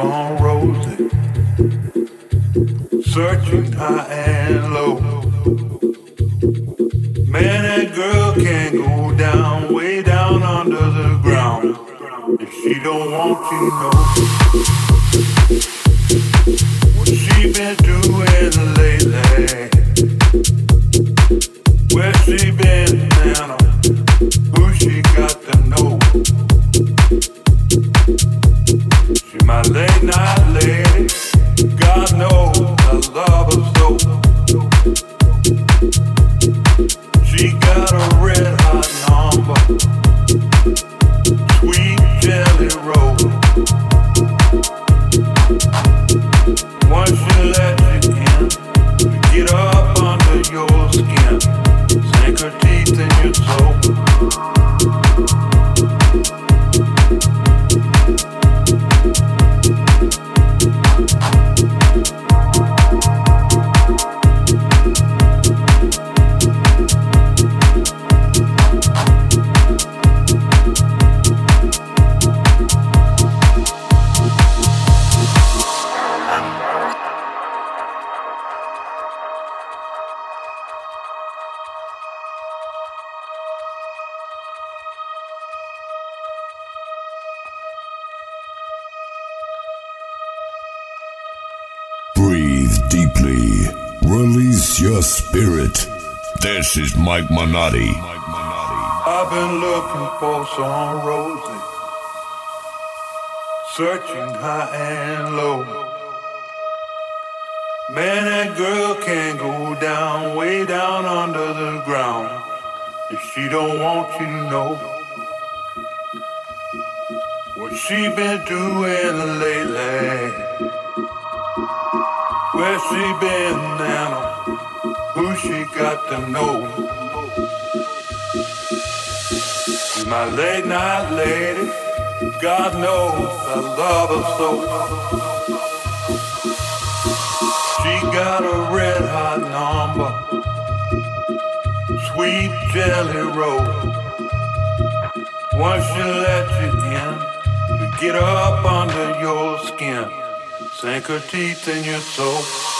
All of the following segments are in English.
Rosy, searching high and low. Man and girl can't go down, way down under the ground. If she don't want you, know what she been doing lately. Where she been now? This is Mike Minotti. I've been looking for some roses, searching high and low. Man and girl can't go down, way down under the ground. If she don't want you to know what she been doing lately. Where she been now? Who she got to know? She's my late night lady. God knows I love her so. She got a red hot number. Sweet jelly roll. Once she let you in, you get up under your skin. Sink her teeth in your soul.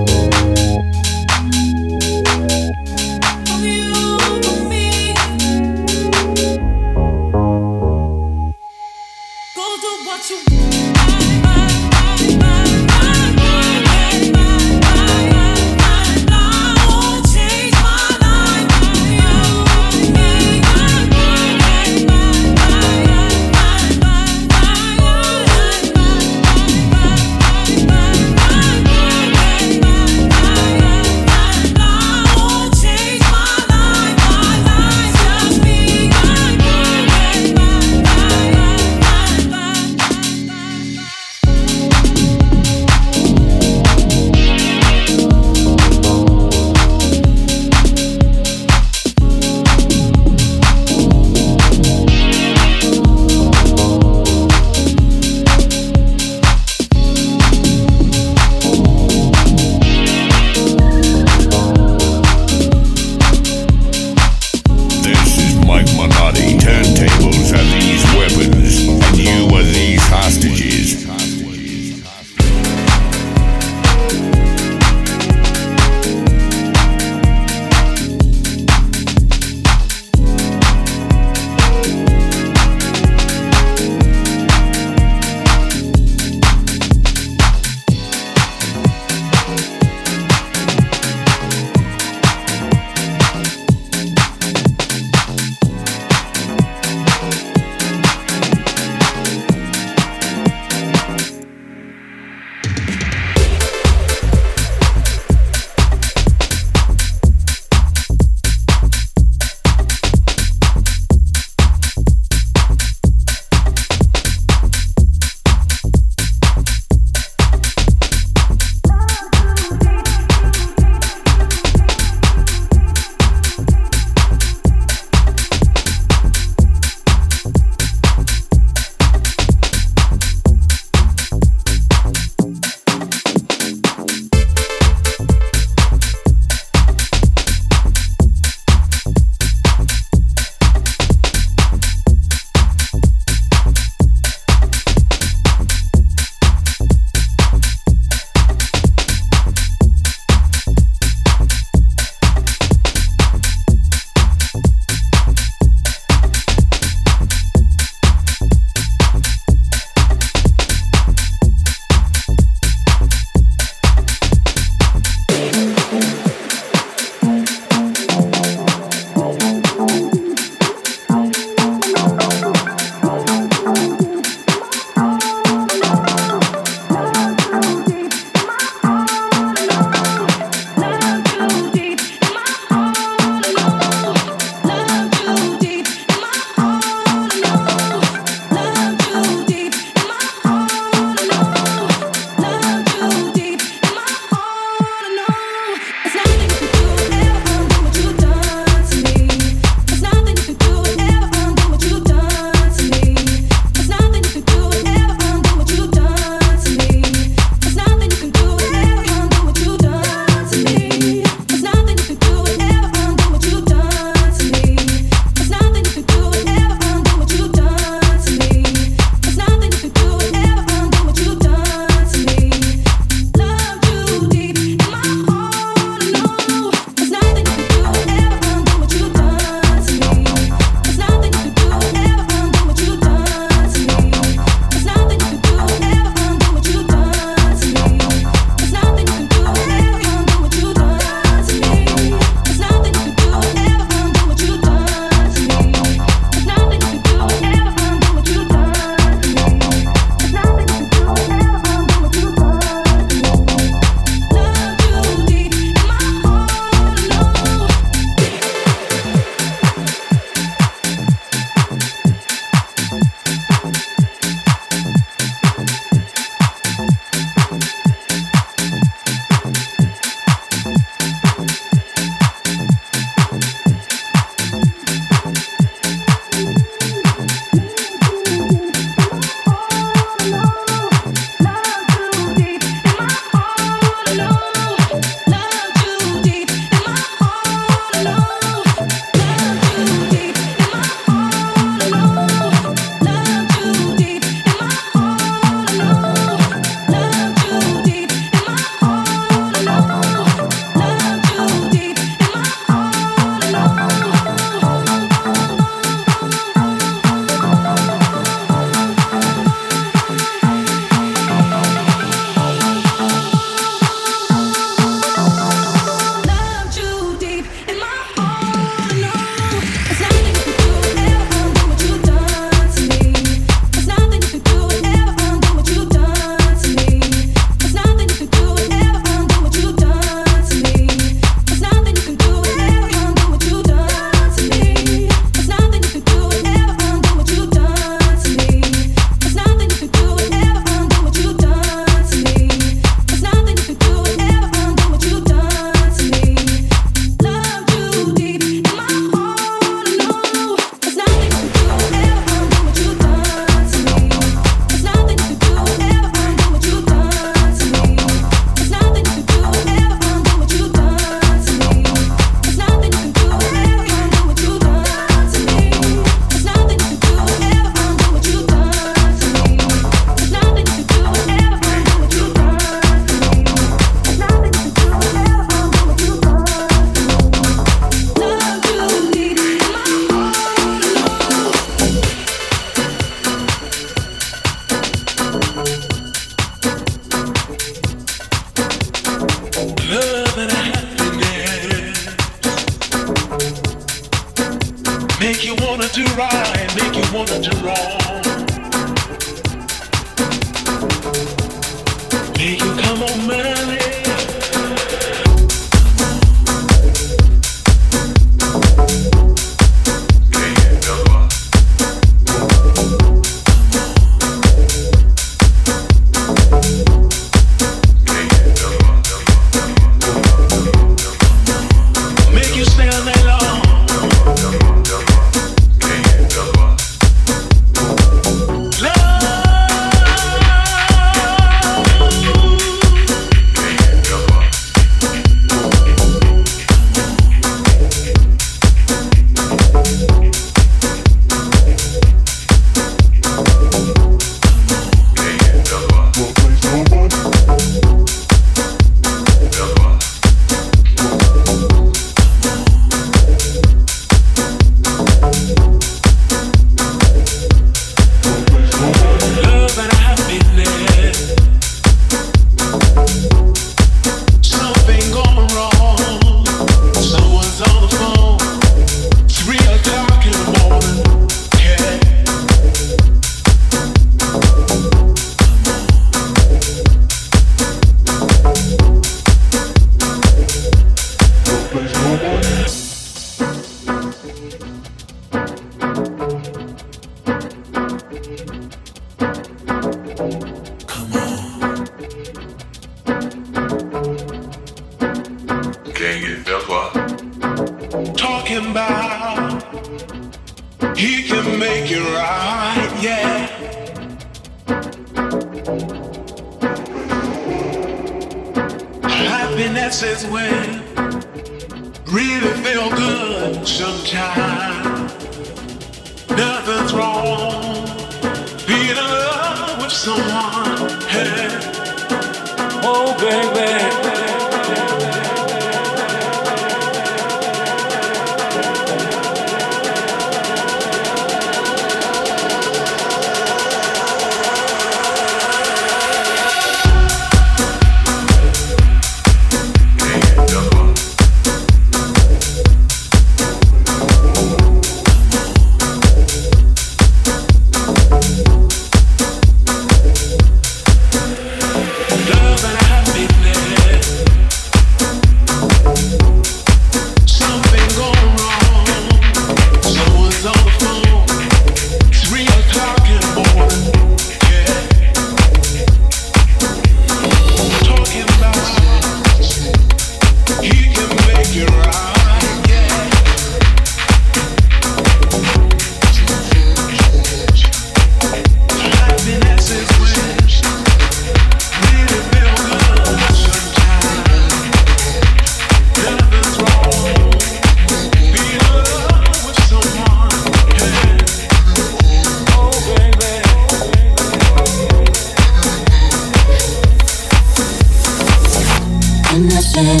and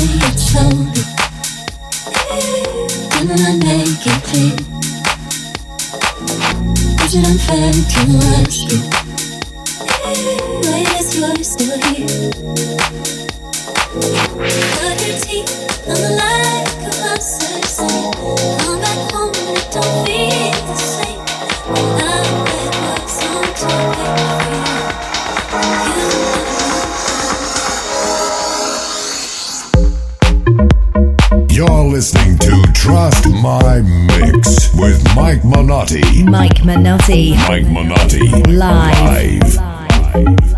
I make it clear? Is it unfair to you? Mike Minotti. Mike Minotti. Live. Live. Live.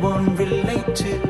won't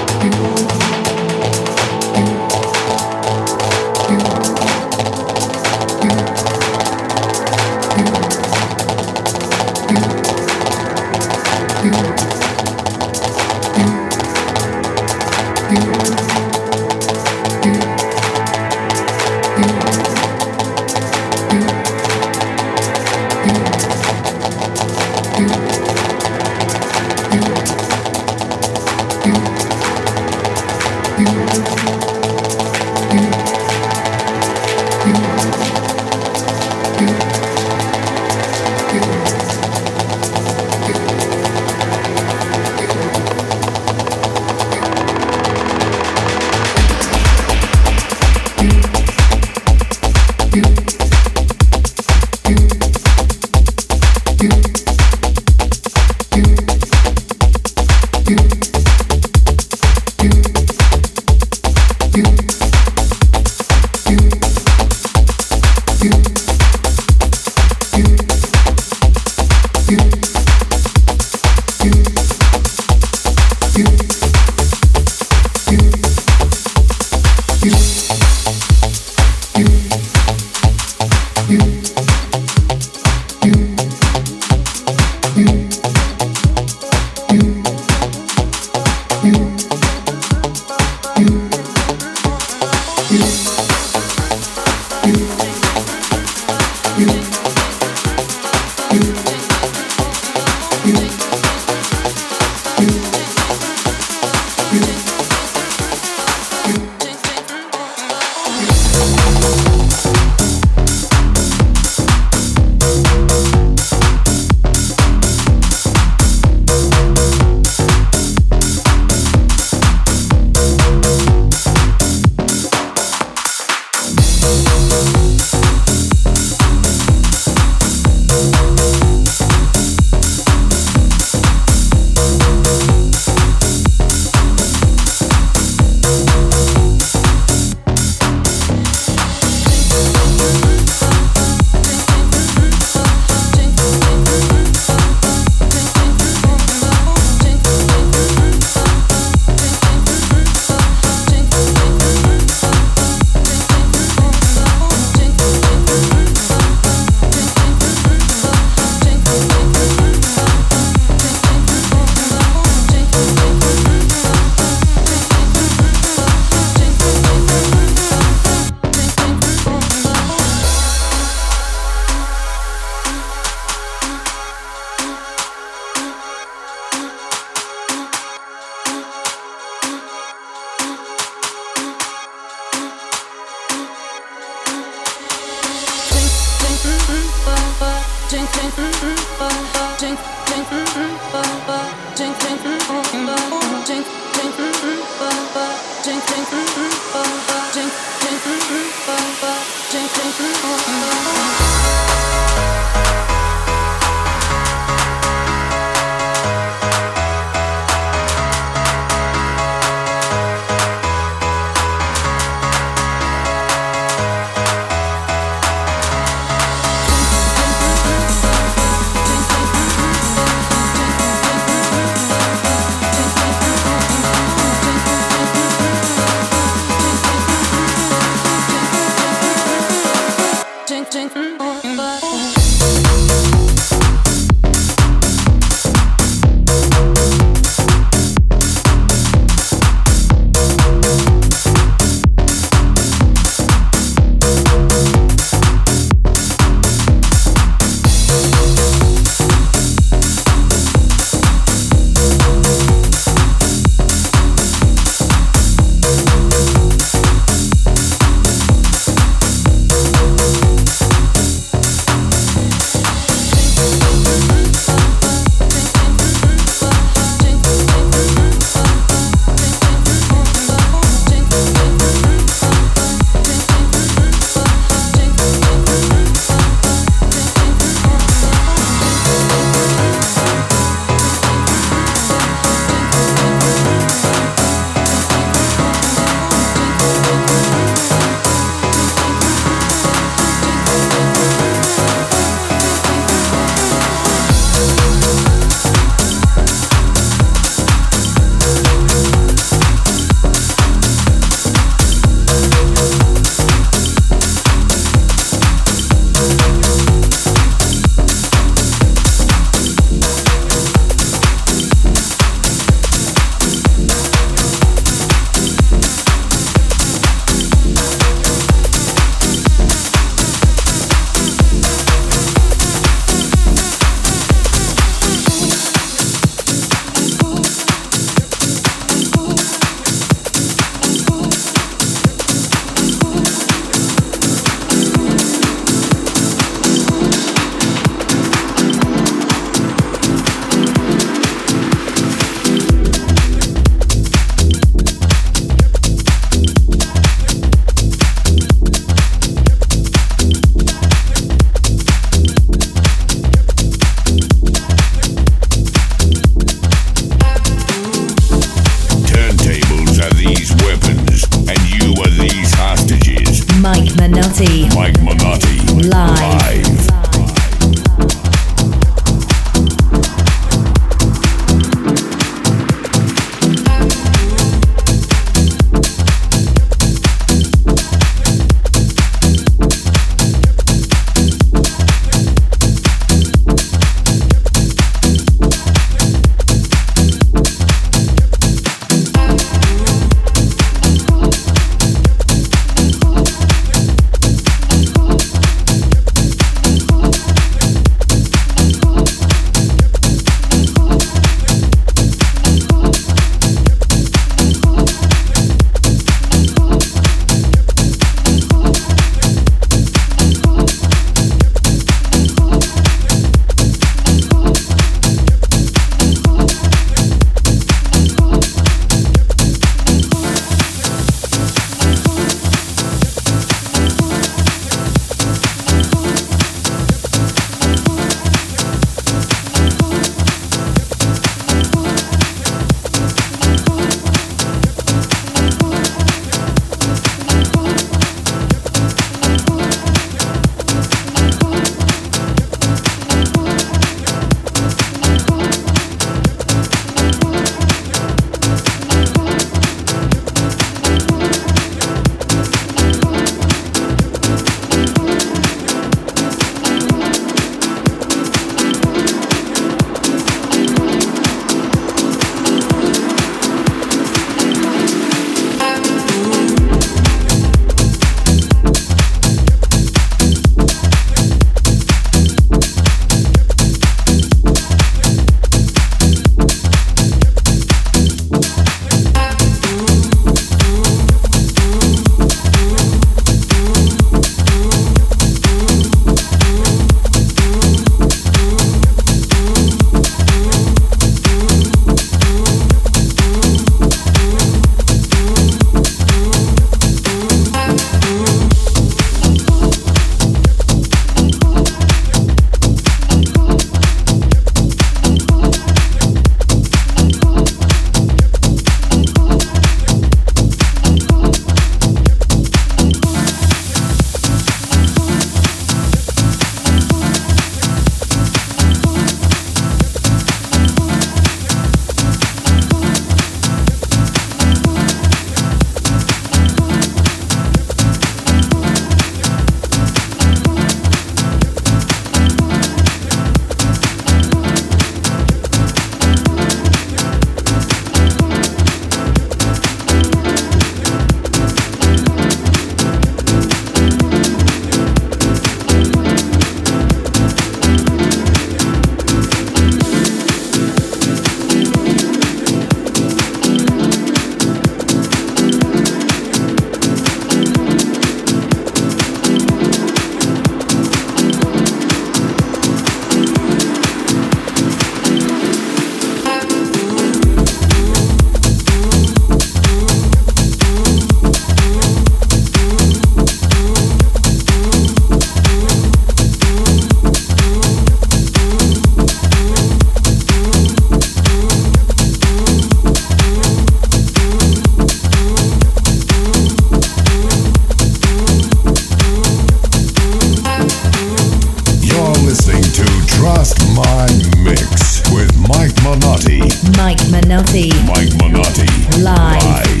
Mike Minotti. Mike Minotti. Mike Minotti. Live. Live.